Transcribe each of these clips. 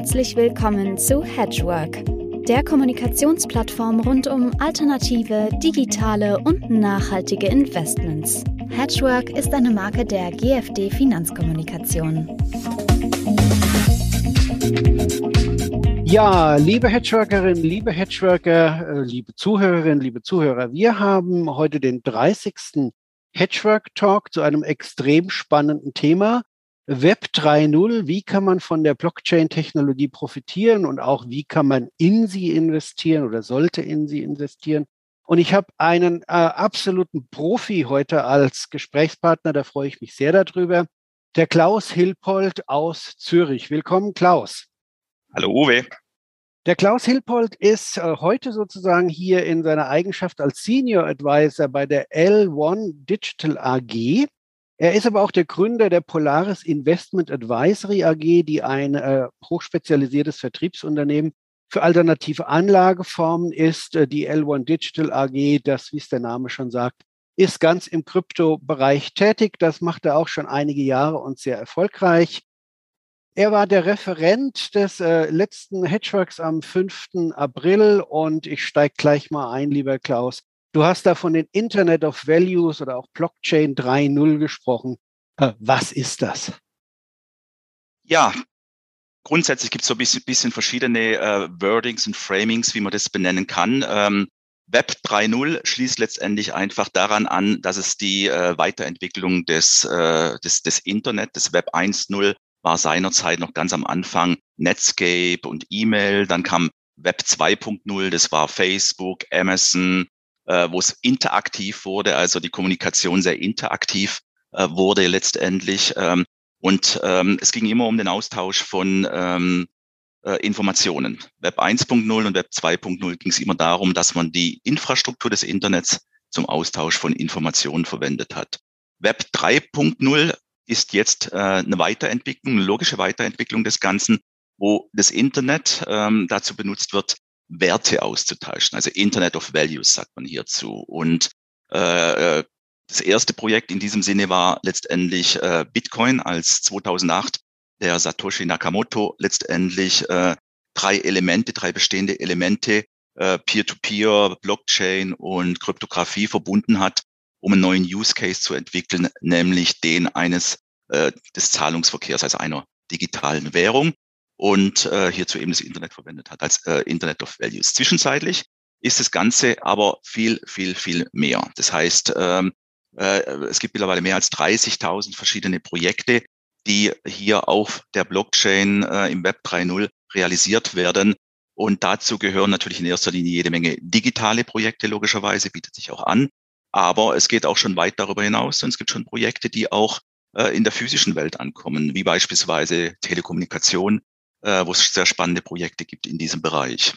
Herzlich willkommen zu Hedgework, der Kommunikationsplattform rund um alternative, digitale und nachhaltige Investments. Hedgework ist eine Marke der GFD Finanzkommunikation. Ja, liebe Hedgeworkerinnen, liebe Hedgeworker, äh, liebe Zuhörerinnen, liebe Zuhörer, wir haben heute den 30. Hedgework Talk zu einem extrem spannenden Thema. Web 3.0, wie kann man von der Blockchain-Technologie profitieren und auch wie kann man in sie investieren oder sollte in sie investieren. Und ich habe einen äh, absoluten Profi heute als Gesprächspartner, da freue ich mich sehr darüber, der Klaus Hilpold aus Zürich. Willkommen, Klaus. Hallo, Uwe. Der Klaus Hilpold ist äh, heute sozusagen hier in seiner Eigenschaft als Senior Advisor bei der L1 Digital AG. Er ist aber auch der Gründer der Polaris Investment Advisory AG, die ein äh, hochspezialisiertes Vertriebsunternehmen für alternative Anlageformen ist. Äh, die L1 Digital AG, das, wie es der Name schon sagt, ist ganz im Kryptobereich tätig. Das macht er auch schon einige Jahre und sehr erfolgreich. Er war der Referent des äh, letzten Hedgeworks am 5. April und ich steige gleich mal ein, lieber Klaus. Du hast da von den Internet of Values oder auch Blockchain 3.0 gesprochen. Äh, was ist das? Ja, grundsätzlich gibt es so ein bisschen, bisschen verschiedene äh, Wordings und Framings, wie man das benennen kann. Ähm, Web 3.0 schließt letztendlich einfach daran an, dass es die äh, Weiterentwicklung des, äh, des, des Internet, des Web 1.0 war seinerzeit noch ganz am Anfang Netscape und E-Mail. Dann kam Web 2.0, das war Facebook, Amazon, äh, wo es interaktiv wurde, also die Kommunikation sehr interaktiv äh, wurde letztendlich. Ähm, und ähm, es ging immer um den Austausch von ähm, äh, Informationen. Web 1.0 und Web 2.0 ging es immer darum, dass man die Infrastruktur des Internets zum Austausch von Informationen verwendet hat. Web 3.0 ist jetzt äh, eine Weiterentwicklung, eine logische Weiterentwicklung des Ganzen, wo das Internet ähm, dazu benutzt wird, Werte auszutauschen, also Internet of Values sagt man hierzu. Und äh, äh das erste Projekt in diesem Sinne war letztendlich äh, Bitcoin, als 2008 der Satoshi Nakamoto letztendlich äh, drei Elemente, drei bestehende Elemente, äh, Peer-to-Peer, Blockchain und Kryptographie verbunden hat, um einen neuen Use Case zu entwickeln, nämlich den eines äh, des Zahlungsverkehrs, also einer digitalen Währung und äh, hierzu eben das Internet verwendet hat als äh, Internet of Values. Zwischenzeitlich ist das Ganze aber viel, viel, viel mehr. Das heißt, ähm, äh, es gibt mittlerweile mehr als 30.000 verschiedene Projekte, die hier auf der Blockchain äh, im Web 3.0 realisiert werden. Und dazu gehören natürlich in erster Linie jede Menge digitale Projekte, logischerweise, bietet sich auch an. Aber es geht auch schon weit darüber hinaus und es gibt schon Projekte, die auch äh, in der physischen Welt ankommen, wie beispielsweise Telekommunikation, äh, wo es sehr spannende Projekte gibt in diesem Bereich.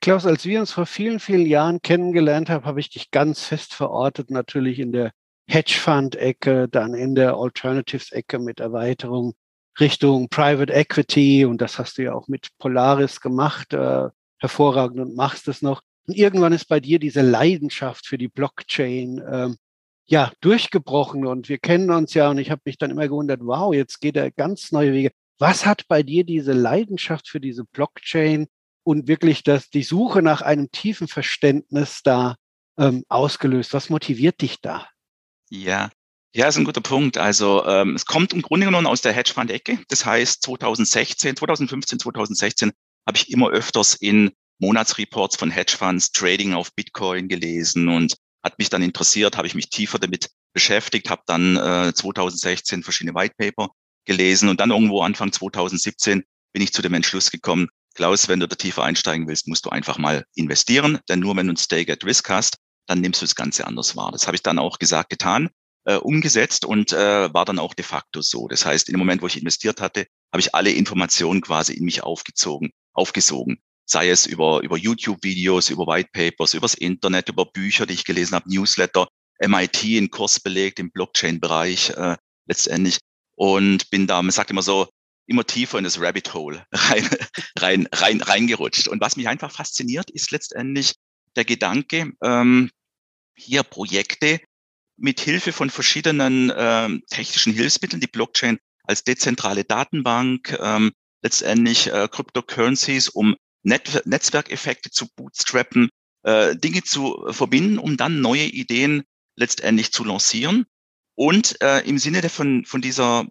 Klaus, als wir uns vor vielen, vielen Jahren kennengelernt haben, habe ich dich ganz fest verortet, natürlich in der Hedgefund-Ecke, dann in der Alternatives-Ecke mit Erweiterung Richtung Private Equity und das hast du ja auch mit Polaris gemacht, äh, hervorragend und machst es noch. Und irgendwann ist bei dir diese Leidenschaft für die Blockchain ähm, ja durchgebrochen und wir kennen uns ja und ich habe mich dann immer gewundert, wow, jetzt geht er ganz neue Wege. Was hat bei dir diese Leidenschaft für diese Blockchain und wirklich das, die Suche nach einem tiefen Verständnis da ähm, ausgelöst? Was motiviert dich da? Ja, ja, ist ein guter Punkt. Also ähm, es kommt im Grunde genommen aus der Hedgefund-Ecke. Das heißt, 2016, 2015, 2016 habe ich immer öfters in Monatsreports von Hedgefonds Trading auf Bitcoin gelesen und hat mich dann interessiert, habe ich mich tiefer damit beschäftigt, habe dann äh, 2016 verschiedene White Paper gelesen und dann irgendwo Anfang 2017 bin ich zu dem Entschluss gekommen, Klaus, wenn du da tiefer einsteigen willst, musst du einfach mal investieren, denn nur wenn du ein Stake at Risk hast, dann nimmst du das Ganze anders wahr. Das habe ich dann auch gesagt, getan, äh, umgesetzt und äh, war dann auch de facto so. Das heißt, in dem Moment, wo ich investiert hatte, habe ich alle Informationen quasi in mich aufgezogen, aufgesogen sei es über, über YouTube-Videos, über White Papers, übers Internet, über Bücher, die ich gelesen habe, Newsletter, MIT in Kurs belegt im Blockchain-Bereich äh, letztendlich und bin da, man sagt immer so, immer tiefer in das Rabbit Hole rein, rein, rein, reingerutscht. Und was mich einfach fasziniert, ist letztendlich der Gedanke, ähm, hier Projekte mit Hilfe von verschiedenen ähm, technischen Hilfsmitteln, die Blockchain als dezentrale Datenbank, ähm, letztendlich äh, Cryptocurrencies, um Net Netzwerkeffekte zu bootstrappen, äh, Dinge zu verbinden, um dann neue Ideen letztendlich zu lancieren. Und äh, im Sinne von, von dieser,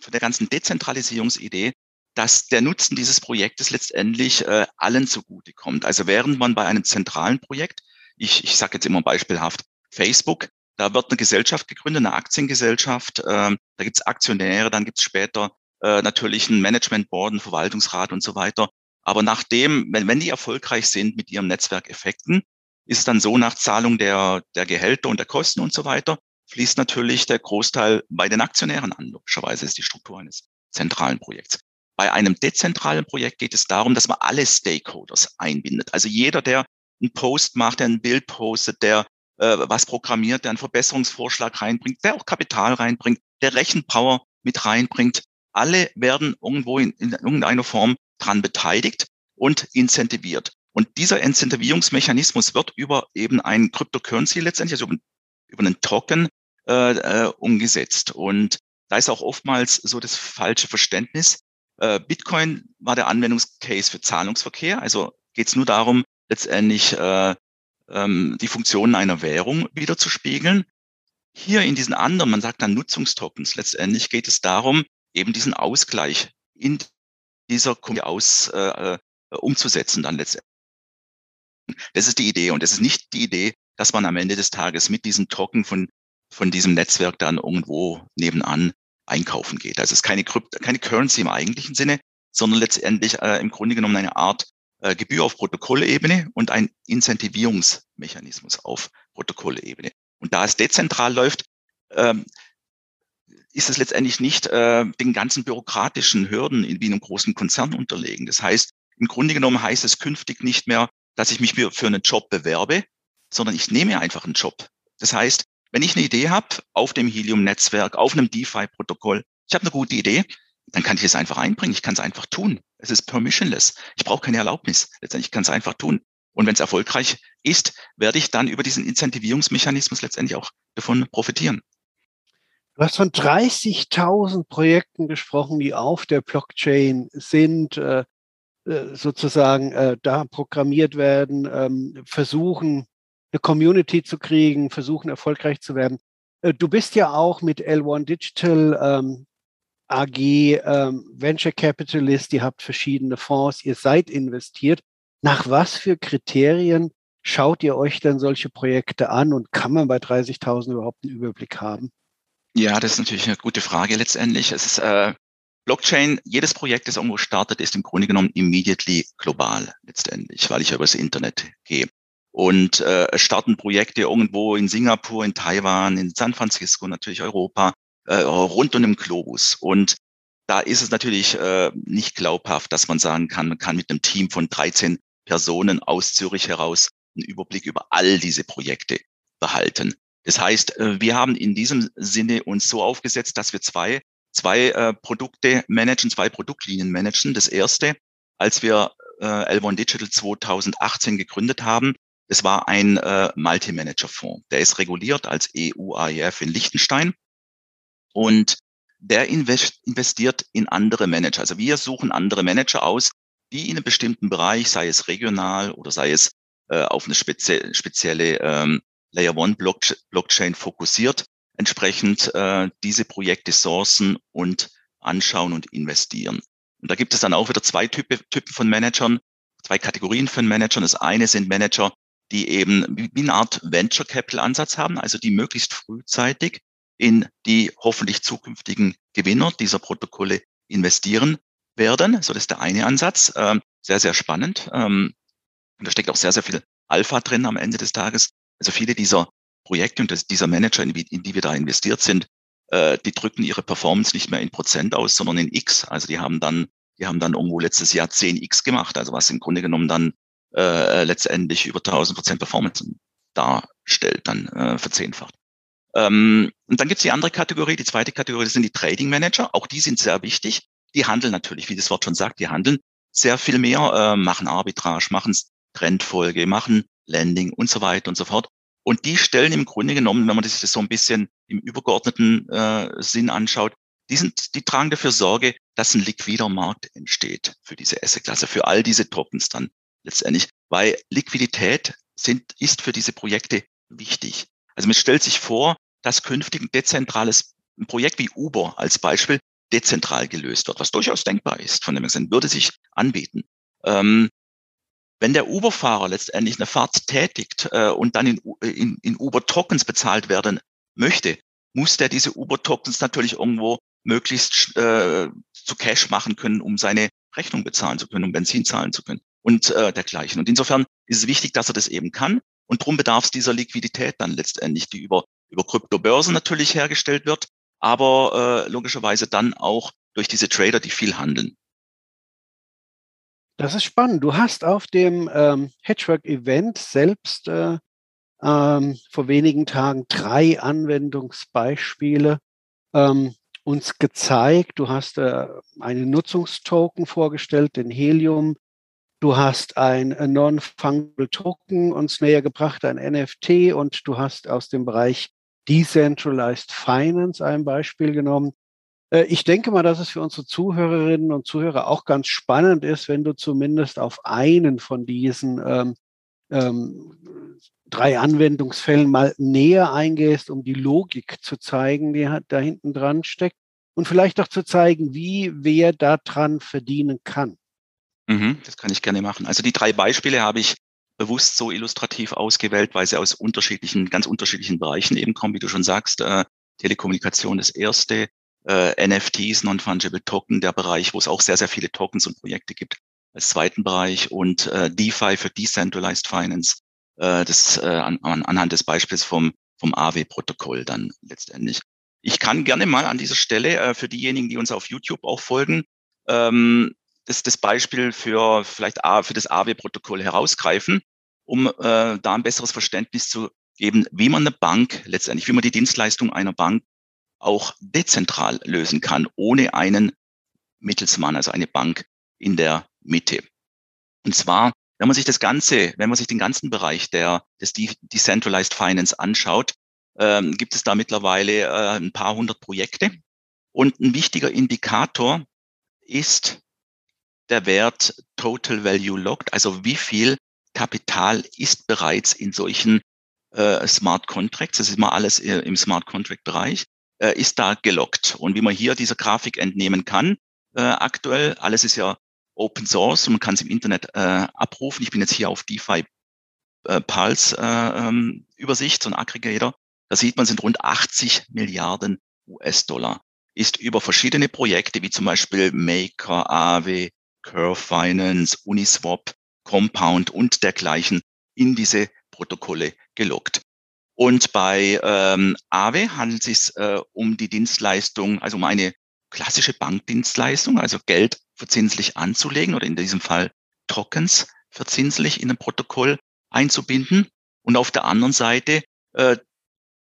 von der ganzen Dezentralisierungsidee, dass der Nutzen dieses Projektes letztendlich äh, allen zugutekommt. Also während man bei einem zentralen Projekt, ich, ich sage jetzt immer beispielhaft Facebook, da wird eine Gesellschaft gegründet, eine Aktiengesellschaft, äh, da gibt's Aktionäre, dann gibt's später äh, natürlich ein Management Board, ein Verwaltungsrat und so weiter. Aber nachdem, wenn, wenn die erfolgreich sind mit ihren Netzwerkeffekten, ist es dann so, nach Zahlung der, der Gehälter und der Kosten und so weiter, fließt natürlich der Großteil bei den Aktionären an. Logischerweise ist die Struktur eines zentralen Projekts. Bei einem dezentralen Projekt geht es darum, dass man alle Stakeholders einbindet. Also jeder, der einen Post macht, der ein Bild postet, der äh, was programmiert, der einen Verbesserungsvorschlag reinbringt, der auch Kapital reinbringt, der Rechenpower mit reinbringt. Alle werden irgendwo in, in irgendeiner Form dran beteiligt und incentiviert. Und dieser Incentivierungsmechanismus wird über eben ein Cryptocurrency letztendlich, also über einen Token äh, äh, umgesetzt. Und da ist auch oftmals so das falsche Verständnis. Äh, Bitcoin war der Anwendungscase für Zahlungsverkehr. Also geht es nur darum, letztendlich äh, ähm, die Funktionen einer Währung wieder zu spiegeln. Hier in diesen anderen, man sagt dann Nutzungstokens, letztendlich geht es darum, eben diesen Ausgleich in dieser aus äh, äh, umzusetzen dann letztendlich. Das ist die Idee und es ist nicht die Idee, dass man am Ende des Tages mit diesem Token von, von diesem Netzwerk dann irgendwo nebenan einkaufen geht. Also es ist keine, Krypt keine Currency im eigentlichen Sinne, sondern letztendlich äh, im Grunde genommen eine Art äh, Gebühr auf Protokollebene und ein Incentivierungsmechanismus auf Protokollebene. Und da es dezentral läuft, ähm, ist es letztendlich nicht äh, den ganzen bürokratischen Hürden in, wie in einem großen Konzern unterlegen. Das heißt, im Grunde genommen heißt es künftig nicht mehr, dass ich mich für einen Job bewerbe, sondern ich nehme einfach einen Job. Das heißt, wenn ich eine Idee habe auf dem Helium-Netzwerk, auf einem DeFi-Protokoll, ich habe eine gute Idee, dann kann ich es einfach einbringen. Ich kann es einfach tun. Es ist permissionless. Ich brauche keine Erlaubnis. Letztendlich kann es einfach tun. Und wenn es erfolgreich ist, werde ich dann über diesen Incentivierungsmechanismus letztendlich auch davon profitieren. Du hast von 30.000 Projekten gesprochen, die auf der Blockchain sind, äh, äh, sozusagen äh, da programmiert werden, ähm, versuchen, eine Community zu kriegen, versuchen, erfolgreich zu werden. Äh, du bist ja auch mit L1 Digital ähm, AG ähm, Venture Capitalist, ihr habt verschiedene Fonds, ihr seid investiert. Nach was für Kriterien schaut ihr euch denn solche Projekte an und kann man bei 30.000 überhaupt einen Überblick haben? Ja, das ist natürlich eine gute Frage letztendlich. Es ist äh, Blockchain, jedes Projekt, das irgendwo startet, ist im Grunde genommen immediately global letztendlich, weil ich ja übers Internet gehe. Und äh, starten Projekte irgendwo in Singapur, in Taiwan, in San Francisco, natürlich Europa, äh, rund um den Globus. Und da ist es natürlich äh, nicht glaubhaft, dass man sagen kann, man kann mit einem Team von 13 Personen aus Zürich heraus einen Überblick über all diese Projekte behalten. Das heißt, äh, wir haben in diesem Sinne uns so aufgesetzt, dass wir zwei, zwei äh, Produkte managen, zwei Produktlinien managen. Das erste, als wir äh, L1 Digital 2018 gegründet haben, das war ein äh, Multi-Manager-Fonds. Der ist reguliert als EU-AIF in Liechtenstein und der invest investiert in andere Manager. Also wir suchen andere Manager aus, die in einem bestimmten Bereich, sei es regional oder sei es äh, auf eine spezie spezielle ähm, Layer One Blockchain fokussiert, entsprechend äh, diese Projekte sourcen und anschauen und investieren. Und da gibt es dann auch wieder zwei Typen, Typen von Managern, zwei Kategorien von Managern. Das eine sind Manager, die eben wie eine Art Venture Capital Ansatz haben, also die möglichst frühzeitig in die hoffentlich zukünftigen Gewinner dieser Protokolle investieren werden. So, das ist der eine Ansatz. Ähm, sehr, sehr spannend. Ähm, da steckt auch sehr, sehr viel Alpha drin am Ende des Tages. Also viele dieser Projekte und dieser Manager, in, in die wir da investiert sind, äh, die drücken ihre Performance nicht mehr in Prozent aus, sondern in X. Also die haben dann, die haben dann irgendwo letztes Jahr 10X gemacht, also was im Grunde genommen dann äh, letztendlich über 1000 Prozent Performance darstellt, dann äh, verzehnfacht. Ähm, und dann gibt's die andere Kategorie, die zweite Kategorie, das sind die Trading Manager. Auch die sind sehr wichtig. Die handeln natürlich, wie das Wort schon sagt, die handeln sehr viel mehr, äh, machen Arbitrage, machen Trendfolge, machen Landing und so weiter und so fort. Und die stellen im Grunde genommen, wenn man sich das so ein bisschen im übergeordneten äh, Sinn anschaut, die sind, die tragen dafür Sorge, dass ein liquider Markt entsteht für diese Asset-Klasse, für all diese Tokens dann letztendlich, weil Liquidität sind, ist für diese Projekte wichtig. Also man stellt sich vor, dass künftig ein dezentrales ein Projekt wie Uber als Beispiel dezentral gelöst wird, was durchaus denkbar ist, von dem Sinn, würde sich anbieten. Ähm, wenn der Uber-Fahrer letztendlich eine Fahrt tätigt äh, und dann in, in, in Uber-Tokens bezahlt werden möchte, muss der diese Uber-Tokens natürlich irgendwo möglichst äh, zu Cash machen können, um seine Rechnung bezahlen zu können, um Benzin zahlen zu können und äh, dergleichen. Und insofern ist es wichtig, dass er das eben kann. Und darum bedarf es dieser Liquidität dann letztendlich, die über, über Kryptobörsen natürlich hergestellt wird, aber äh, logischerweise dann auch durch diese Trader, die viel handeln. Das ist spannend. Du hast auf dem ähm, Hedgework-Event selbst äh, ähm, vor wenigen Tagen drei Anwendungsbeispiele ähm, uns gezeigt. Du hast äh, einen Nutzungstoken vorgestellt, den Helium. Du hast ein Non-Fungible Token uns näher gebracht, ein NFT, und du hast aus dem Bereich Decentralized Finance ein Beispiel genommen. Äh, ich denke mal, dass es für unsere Zuhörerinnen und Zuhörer auch ganz spannend ist, wenn du zumindest auf einen von diesen ähm, ähm, drei Anwendungsfällen mal näher eingehst, um die Logik zu zeigen, die da hinten dran steckt und vielleicht auch zu zeigen, wie wer daran verdienen kann. Mhm, das kann ich gerne machen. Also die drei Beispiele habe ich bewusst so illustrativ ausgewählt, weil sie aus unterschiedlichen, ganz unterschiedlichen Bereichen eben kommen, wie du schon sagst. Äh, Telekommunikation das erste, äh, NFTs, Non-Fungible Token, der Bereich, wo es auch sehr, sehr viele Tokens und Projekte gibt, als zweiten Bereich und äh, DeFi für Decentralized Finance, äh, das äh, an, anhand des Beispiels vom, vom AW-Protokoll dann letztendlich. Ich kann gerne mal an dieser Stelle äh, für diejenigen, die uns auf YouTube auch folgen, ähm, das, das Beispiel für vielleicht A, für das AW-Protokoll herausgreifen, um äh, da ein besseres Verständnis zu geben, wie man eine Bank letztendlich, wie man die Dienstleistung einer Bank auch dezentral lösen kann, ohne einen Mittelsmann, also eine Bank in der Mitte. Und zwar, wenn man sich das Ganze, wenn man sich den ganzen Bereich der, des Decentralized Finance anschaut, ähm, gibt es da mittlerweile äh, ein paar hundert Projekte. Und ein wichtiger Indikator ist der Wert Total Value Locked, also wie viel Kapital ist bereits in solchen äh, Smart Contracts, das ist mal alles äh, im Smart Contract Bereich, äh, ist da gelockt. Und wie man hier dieser Grafik entnehmen kann, äh, aktuell, alles ist ja Open Source und man kann es im Internet äh, abrufen. Ich bin jetzt hier auf DeFi äh, Pulse äh, ähm, Übersicht, so ein Aggregator. Da sieht man, sind rund 80 Milliarden US-Dollar. Ist über verschiedene Projekte wie zum Beispiel Maker, Aave, Curve Finance, Uniswap, Compound und dergleichen in diese Protokolle gelockt. Und bei ähm, Aave handelt es sich äh, um die Dienstleistung, also um eine klassische Bankdienstleistung, also Geld verzinslich anzulegen oder in diesem Fall Tokens verzinslich in ein Protokoll einzubinden. Und auf der anderen Seite äh,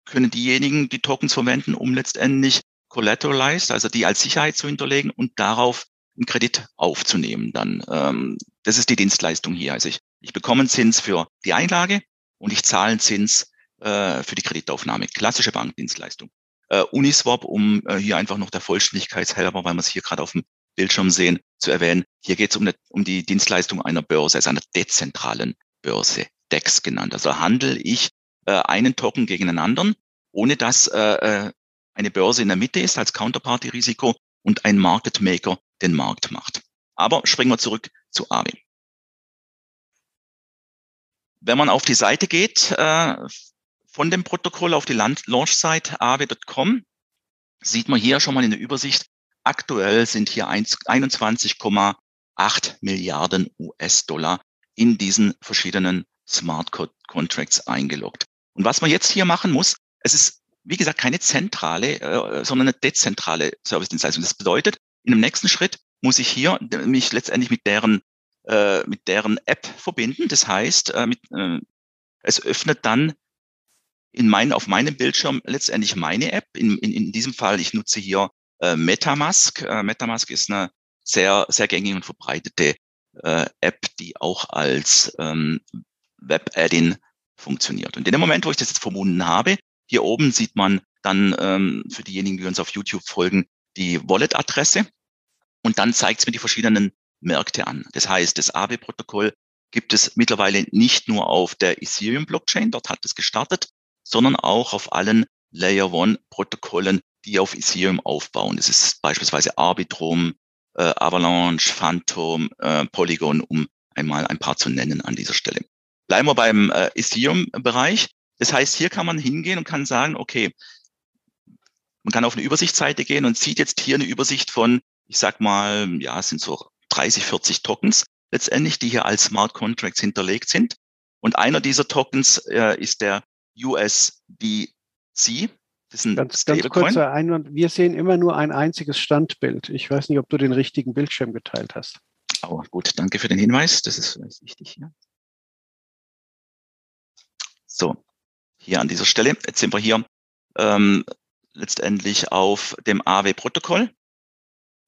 können diejenigen die Tokens verwenden, um letztendlich collateralized, also die als Sicherheit zu hinterlegen und darauf einen Kredit aufzunehmen. Dann ähm, das ist die Dienstleistung hier. Also ich, ich bekomme einen Zins für die Einlage und ich zahle einen Zins äh, für die Kreditaufnahme. Klassische Bankdienstleistung. Äh, Uniswap, um äh, hier einfach noch der Vollständigkeit halber, weil wir es hier gerade auf dem Bildschirm sehen, zu erwähnen. Hier geht es um, um die Dienstleistung einer Börse, also einer dezentralen Börse, DEX genannt. Also handle ich äh, einen Token gegen einen anderen, ohne dass äh, äh, eine Börse in der Mitte ist als Counterparty-Risiko und ein Market Maker den Markt macht. Aber springen wir zurück zu Aave. Wenn man auf die Seite geht, äh, von dem Protokoll auf die Launch-Site aave.com, sieht man hier schon mal in der Übersicht, aktuell sind hier 21,8 Milliarden US-Dollar in diesen verschiedenen Smart Contracts eingeloggt. Und was man jetzt hier machen muss, es ist, wie gesagt, keine zentrale, äh, sondern eine dezentrale Service-Dienstleistung. Das bedeutet, in dem nächsten Schritt muss ich hier mich letztendlich mit deren, äh, mit deren App verbinden. Das heißt, äh, mit, äh, es öffnet dann in mein, auf meinem Bildschirm letztendlich meine App. In, in, in diesem Fall, ich nutze hier äh, Metamask. Äh, Metamask ist eine sehr, sehr gängige und verbreitete äh, App, die auch als ähm, Web-Add-in funktioniert. Und in dem Moment, wo ich das jetzt verbunden habe, hier oben sieht man dann ähm, für diejenigen, die uns auf YouTube folgen, die Wallet-Adresse und dann zeigt es mir die verschiedenen Märkte an. Das heißt, das AW-Protokoll gibt es mittlerweile nicht nur auf der Ethereum-Blockchain, dort hat es gestartet, sondern auch auf allen Layer One-Protokollen, die auf Ethereum aufbauen. Das ist beispielsweise Arbitrum, äh, Avalanche, Phantom, äh, Polygon, um einmal ein paar zu nennen an dieser Stelle. Bleiben wir beim äh, Ethereum-Bereich. Das heißt, hier kann man hingehen und kann sagen, okay, man kann auf eine Übersichtsseite gehen und sieht jetzt hier eine Übersicht von, ich sag mal, ja, es sind so 30, 40 Tokens letztendlich, die hier als Smart Contracts hinterlegt sind. Und einer dieser Tokens äh, ist der USDC. Das ist ein ganz, ganz kurzer Einwand. Wir sehen immer nur ein einziges Standbild. Ich weiß nicht, ob du den richtigen Bildschirm geteilt hast. Oh, gut, danke für den Hinweis. Das ist wichtig hier. So, hier an dieser Stelle. Jetzt sind wir hier ähm, letztendlich auf dem AW-Protokoll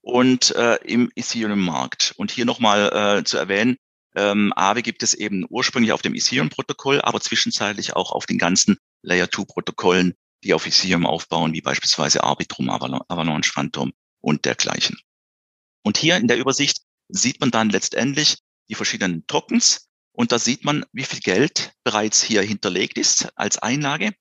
und äh, im Ethereum-Markt. Und hier nochmal äh, zu erwähnen, ähm, Aave gibt es eben ursprünglich auf dem Ethereum-Protokoll, aber zwischenzeitlich auch auf den ganzen Layer-2-Protokollen, die auf Ethereum aufbauen, wie beispielsweise Arbitrum, Avalanche Phantom und dergleichen. Und hier in der Übersicht sieht man dann letztendlich die verschiedenen Tokens und da sieht man, wie viel Geld bereits hier hinterlegt ist als Einlage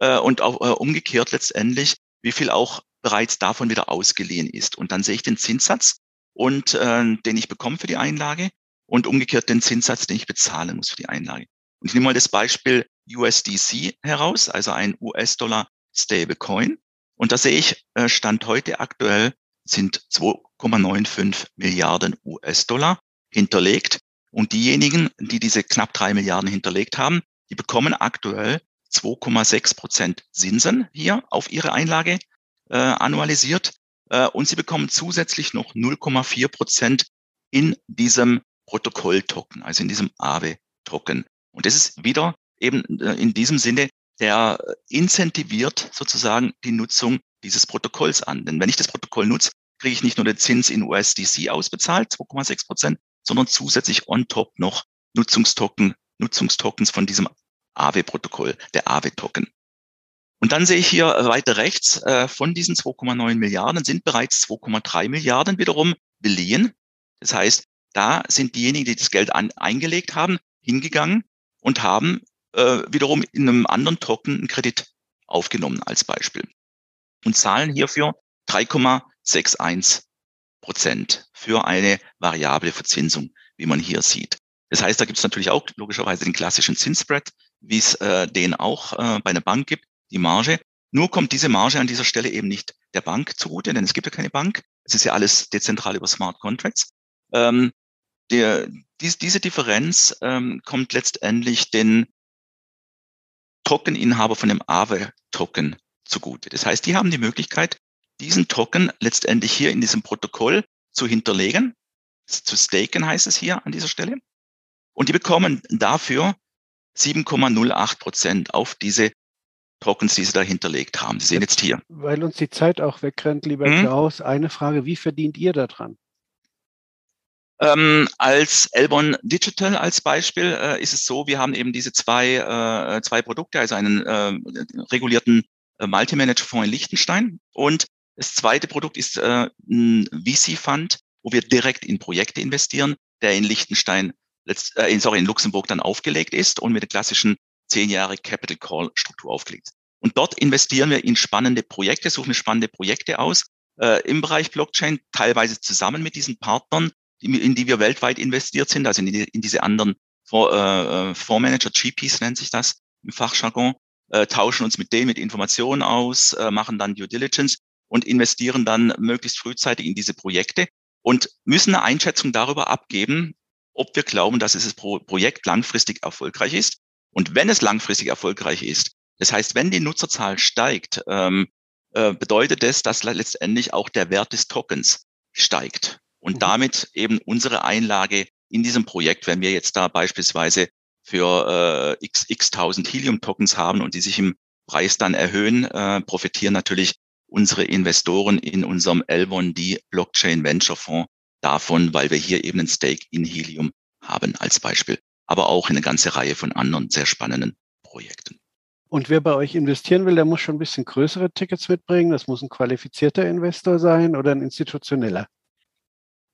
äh, und auch äh, umgekehrt letztendlich, wie viel auch bereits davon wieder ausgeliehen ist. Und dann sehe ich den Zinssatz und äh, den ich bekomme für die Einlage und umgekehrt den Zinssatz, den ich bezahlen muss für die Einlage. Und ich nehme mal das Beispiel USDC heraus, also ein US-Dollar Stablecoin. Und da sehe ich, äh, Stand heute aktuell sind 2,95 Milliarden US-Dollar hinterlegt. Und diejenigen, die diese knapp drei Milliarden hinterlegt haben, die bekommen aktuell 2,6 Prozent Zinsen hier auf ihre Einlage äh, annualisiert. Äh, und sie bekommen zusätzlich noch 0,4 Prozent in diesem Protokoll-Token, also in diesem Aave-Token. Und das ist wieder eben äh, in diesem Sinne, der incentiviert sozusagen die Nutzung dieses Protokolls an. Denn wenn ich das Protokoll nutze, kriege ich nicht nur den Zins in USDC ausbezahlt, 2,6 Prozent, sondern zusätzlich on top noch Nutzungstoken, Nutzungstokens von diesem Aave-Protokoll, der Aave-Token. Und dann sehe ich hier weiter rechts, äh, von diesen 2,9 Milliarden sind bereits 2,3 Milliarden wiederum beliehen. Das heißt, da sind diejenigen, die das Geld an, eingelegt haben, hingegangen und haben äh, wiederum in einem anderen Token einen Kredit aufgenommen als Beispiel und zahlen hierfür 3,61 Prozent für eine variable Verzinsung, wie man hier sieht. Das heißt, da gibt es natürlich auch logischerweise den klassischen Zinsspread, wie es äh, den auch äh, bei einer Bank gibt, die Marge. Nur kommt diese Marge an dieser Stelle eben nicht der Bank zugute, denn es gibt ja keine Bank. Es ist ja alles dezentral über Smart Contracts. Ähm, der, dies, diese Differenz ähm, kommt letztendlich den Tokeninhaber von dem Aave-Token zugute. Das heißt, die haben die Möglichkeit, diesen Token letztendlich hier in diesem Protokoll zu hinterlegen, zu staken heißt es hier an dieser Stelle. Und die bekommen dafür 7,08 Prozent auf diese Tokens, die sie da hinterlegt haben. Sie sehen jetzt hier. Weil uns die Zeit auch wegrennt, lieber hm? Klaus, eine Frage, wie verdient ihr daran? Ähm, als Elbon Digital als Beispiel äh, ist es so, wir haben eben diese zwei, äh, zwei Produkte, also einen äh, regulierten äh, Multi-Manager-Fonds in Liechtenstein und das zweite Produkt ist äh, ein VC-Fund, wo wir direkt in Projekte investieren, der in Liechtenstein, letzt, äh, sorry, in Luxemburg dann aufgelegt ist und mit der klassischen zehn Jahre Capital Call Struktur aufgelegt. Und dort investieren wir in spannende Projekte, suchen spannende Projekte aus äh, im Bereich Blockchain, teilweise zusammen mit diesen Partnern, in die wir weltweit investiert sind, also in, die, in diese anderen äh, äh, Fondsmanager, GPs nennt sich das im Fachjargon, äh, tauschen uns mit denen mit Informationen aus, äh, machen dann Due Diligence und investieren dann möglichst frühzeitig in diese Projekte und müssen eine Einschätzung darüber abgeben, ob wir glauben, dass dieses Pro Projekt langfristig erfolgreich ist. Und wenn es langfristig erfolgreich ist, das heißt, wenn die Nutzerzahl steigt, ähm, äh, bedeutet das, dass letztendlich auch der Wert des Tokens steigt und mhm. damit eben unsere Einlage in diesem Projekt, wenn wir jetzt da beispielsweise für äh, x, x tausend Helium-Tokens haben und die sich im Preis dann erhöhen, äh, profitieren natürlich unsere Investoren in unserem L1D Blockchain Venture Fonds davon, weil wir hier eben ein Stake in Helium haben als Beispiel, aber auch eine ganze Reihe von anderen sehr spannenden Projekten. Und wer bei euch investieren will, der muss schon ein bisschen größere Tickets mitbringen. Das muss ein qualifizierter Investor sein oder ein institutioneller.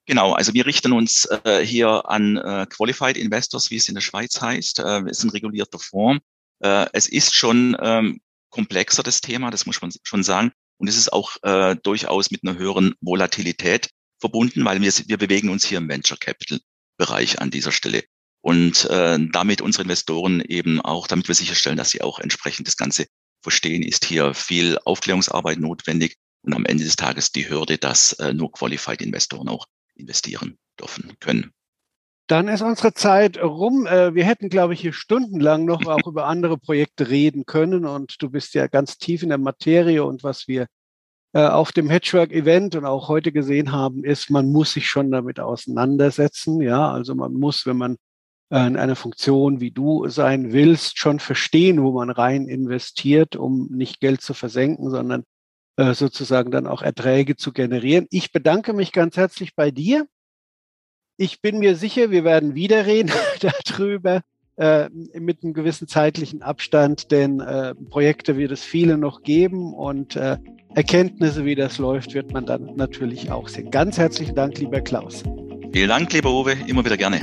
Genau, also wir richten uns äh, hier an äh, Qualified Investors, wie es in der Schweiz heißt. Äh, ist ein regulierter Fonds. Äh, es ist schon ähm, komplexer, das Thema, das muss man schon sagen. Und es ist auch äh, durchaus mit einer höheren Volatilität verbunden, weil wir, wir bewegen uns hier im Venture Capital Bereich an dieser Stelle. Und äh, damit unsere Investoren eben auch, damit wir sicherstellen, dass sie auch entsprechend das Ganze verstehen, ist hier viel Aufklärungsarbeit notwendig und am Ende des Tages die Hürde, dass äh, nur Qualified Investoren auch investieren dürfen können. Dann ist unsere Zeit rum. Äh, wir hätten, glaube ich, hier stundenlang noch auch über andere Projekte reden können. Und du bist ja ganz tief in der Materie. Und was wir auf dem Hedgework-Event und auch heute gesehen haben, ist, man muss sich schon damit auseinandersetzen. Ja, also man muss, wenn man äh, in eine Funktion wie du sein willst, schon verstehen, wo man rein investiert, um nicht Geld zu versenken, sondern sozusagen dann auch Erträge zu generieren. Ich bedanke mich ganz herzlich bei dir ich bin mir sicher, wir werden wieder reden darüber äh, mit einem gewissen zeitlichen Abstand, denn äh, Projekte wird es viele noch geben und äh, Erkenntnisse, wie das läuft, wird man dann natürlich auch sehen. Ganz herzlichen Dank, lieber Klaus. Vielen Dank, lieber Uwe, immer wieder gerne.